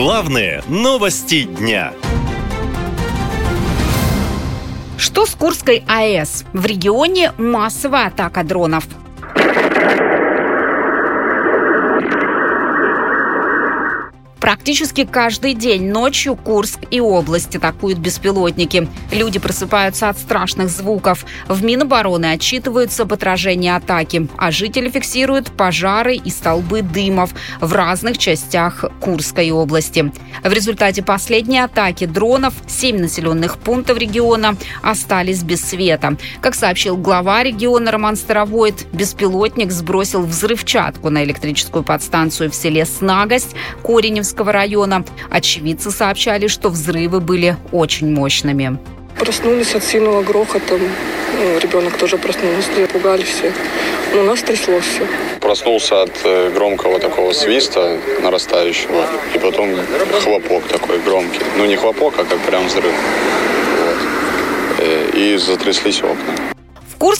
Главные новости дня. Что с Курской АЭС? В регионе массовая атака дронов. Практически каждый день ночью Курск и область атакуют беспилотники. Люди просыпаются от страшных звуков. В Минобороны отчитываются об атаки, а жители фиксируют пожары и столбы дымов в разных частях Курской области. В результате последней атаки дронов семь населенных пунктов региона остались без света. Как сообщил глава региона Роман Старовойт, беспилотник сбросил взрывчатку на электрическую подстанцию в селе Снагость Кореневского Кировского района. Очевидцы сообщали, что взрывы были очень мощными. Проснулись от сильного грохота. Ну, ребенок тоже проснулся, пугали все. Но нас трясло все. Проснулся от э, громкого такого свиста нарастающего. И потом хлопок такой громкий. Ну не хлопок, а как прям взрыв. Вот. Э, и затряслись окна.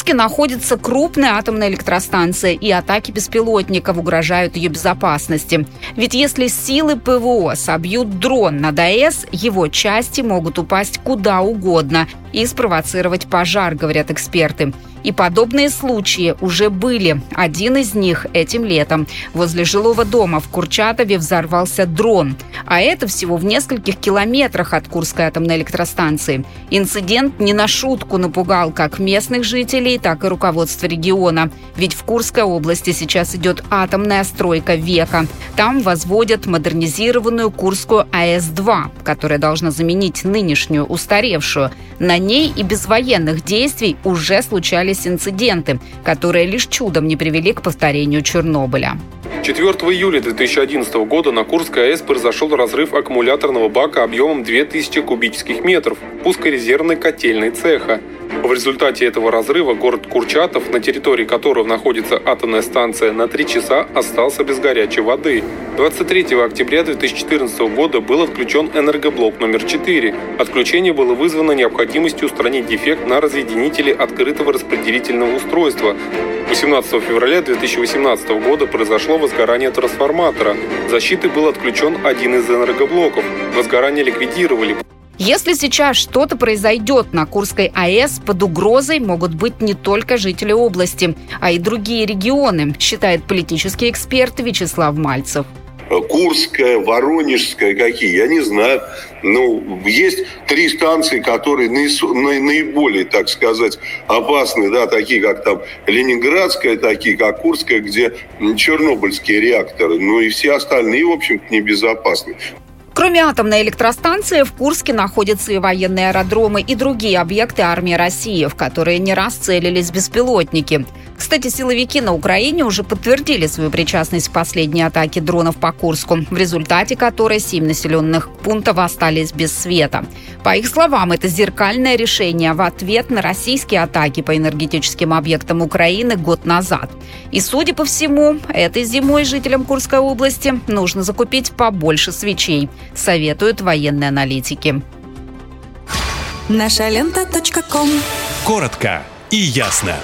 Курске находится крупная атомная электростанция, и атаки беспилотников угрожают ее безопасности. Ведь если силы ПВО собьют дрон над АЭС, его части могут упасть куда угодно и спровоцировать пожар, говорят эксперты. И подобные случаи уже были. Один из них этим летом. Возле жилого дома в Курчатове взорвался дрон. А это всего в нескольких километрах от Курской атомной электростанции. Инцидент не на шутку напугал как местных жителей, так и руководство региона. Ведь в Курской области сейчас идет атомная стройка века. Там возводят модернизированную Курскую АЭС-2, которая должна заменить нынешнюю устаревшую. На ней и без военных действий уже случались случались инциденты, которые лишь чудом не привели к повторению Чернобыля. 4 июля 2011 года на Курской АЭС произошел разрыв аккумуляторного бака объемом 2000 кубических метров пускорезервной котельной цеха. В результате этого разрыва город Курчатов, на территории которого находится атомная станция, на три часа остался без горячей воды. 23 октября 2014 года был отключен энергоблок номер 4. Отключение было вызвано необходимостью устранить дефект на разъединителе открытого распределительного устройства. 18 февраля 2018 года произошло возгорание трансформатора. Защиты был отключен один из энергоблоков. Возгорание ликвидировали. Если сейчас что-то произойдет на Курской АЭС, под угрозой могут быть не только жители области, а и другие регионы, считает политический эксперт Вячеслав Мальцев. Курская, Воронежская, какие, я не знаю. Ну, есть три станции, которые наиболее, так сказать, опасны, да, такие как там Ленинградская, такие как Курская, где чернобыльские реакторы. Ну и все остальные, в общем-то, небезопасны. Кроме атомной электростанции, в Курске находятся и военные аэродромы и другие объекты армии России, в которые не раз целились беспилотники. Кстати, силовики на Украине уже подтвердили свою причастность к последней атаке дронов по Курску, в результате которой семь населенных пунктов остались без света. По их словам, это зеркальное решение в ответ на российские атаки по энергетическим объектам Украины год назад. И, судя по всему, этой зимой жителям Курской области нужно закупить побольше свечей, советуют военные аналитики. Наша лента. Коротко и ясно.